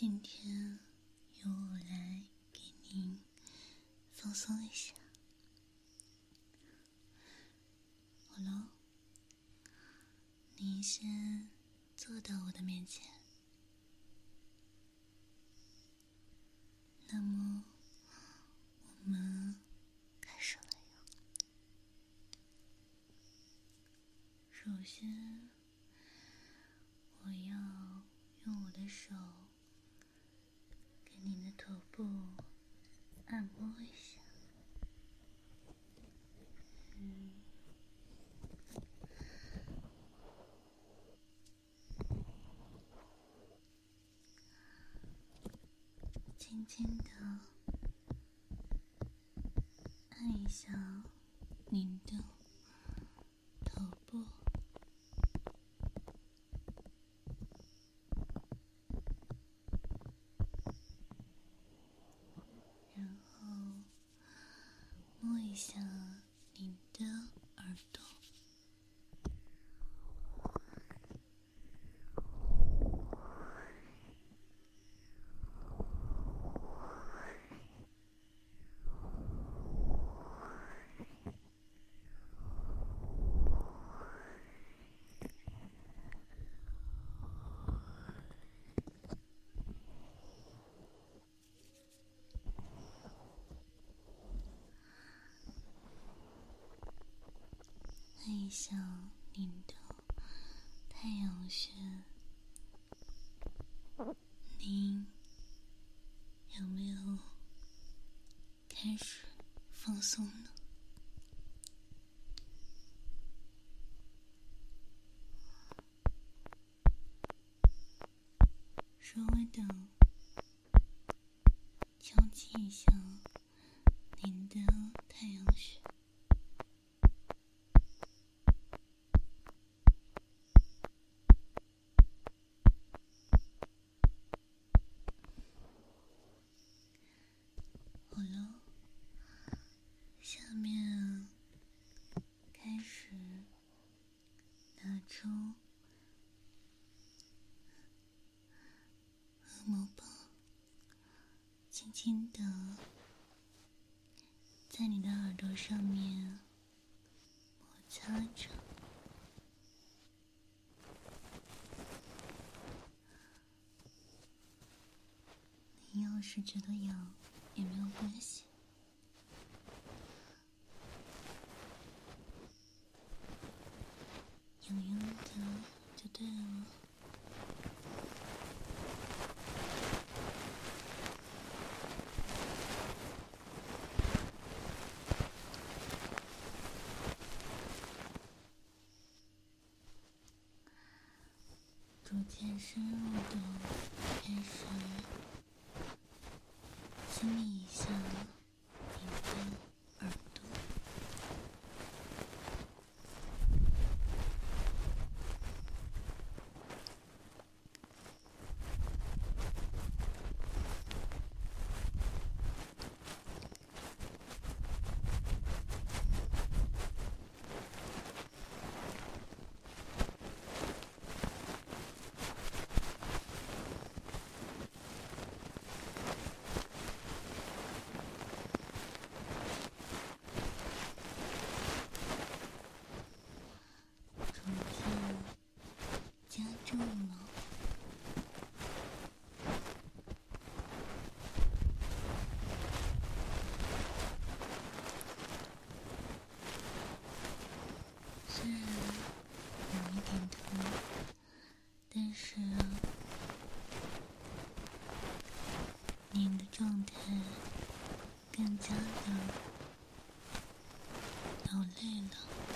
今天由我来给您放松一下。好了，您先坐到我的面前。那么，我们开始了哟。首先，我要用我的手。头部按摩一下，嗯，轻轻的按一下您的想。看一下您的太阳穴，您有没有开始放松呢？稍微的敲击一下您的太阳穴。轻轻的，在你的耳朵上面摩擦着。你要是觉得痒，也没有关系，痒痒的就对了。逐逐渐深入的开始亲密一下你的耳朵。但是你的状态更加的劳累了。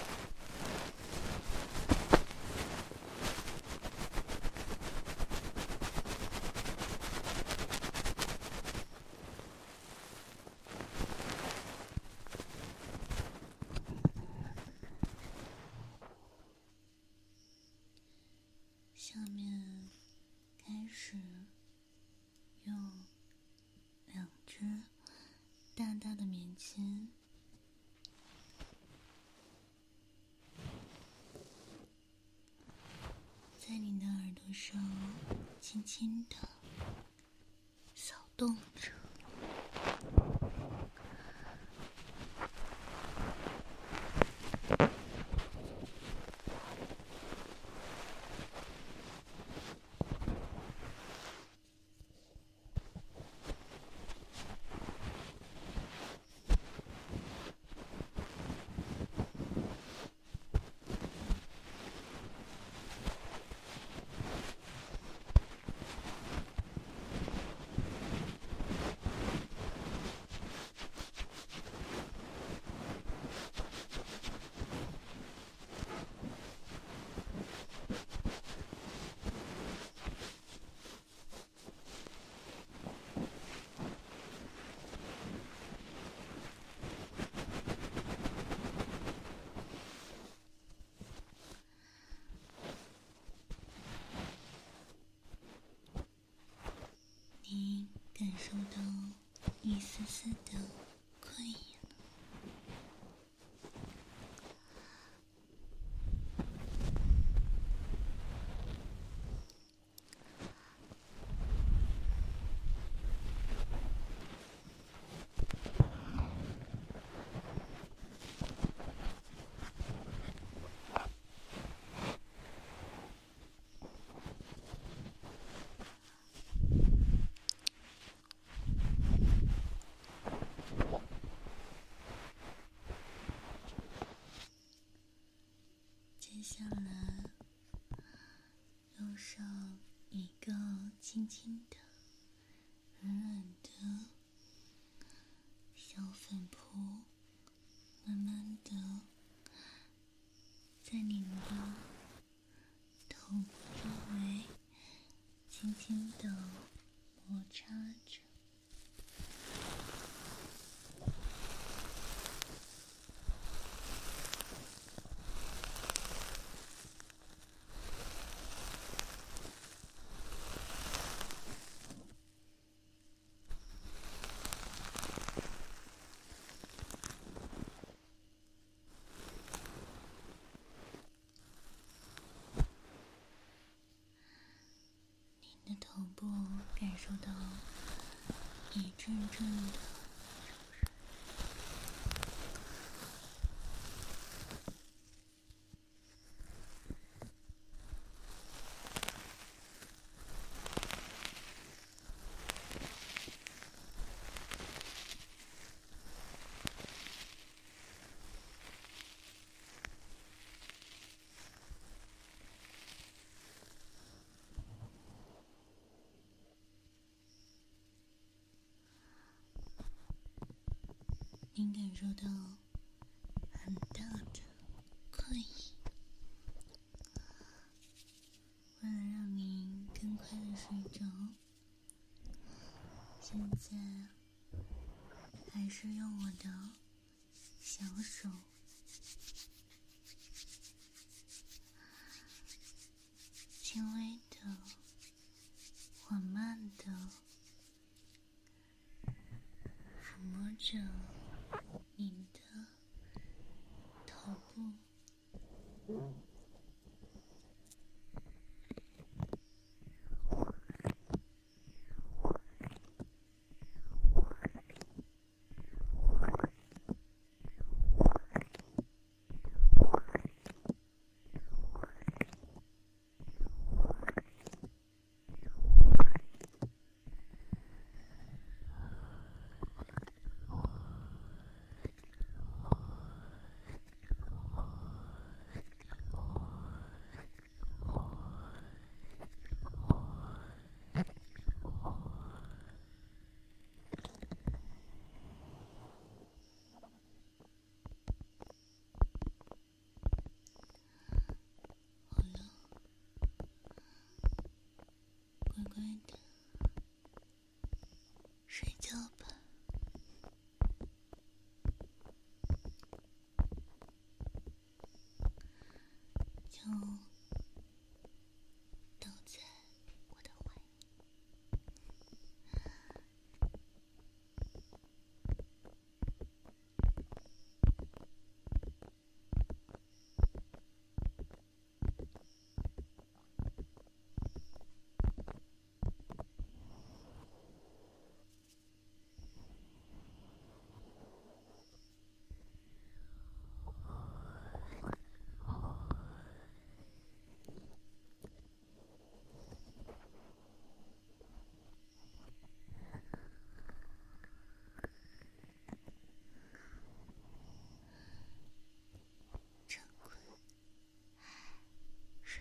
手轻轻的扫动着感受到一丝丝的困意。接下来，用上一个轻轻的、软软的小粉扑，慢慢的在你们的头部周围轻轻的摩擦着。你的头部感受到一阵阵的经感受到很大的困意。为了让你更快的睡着，现在还是用我的小手。轻微。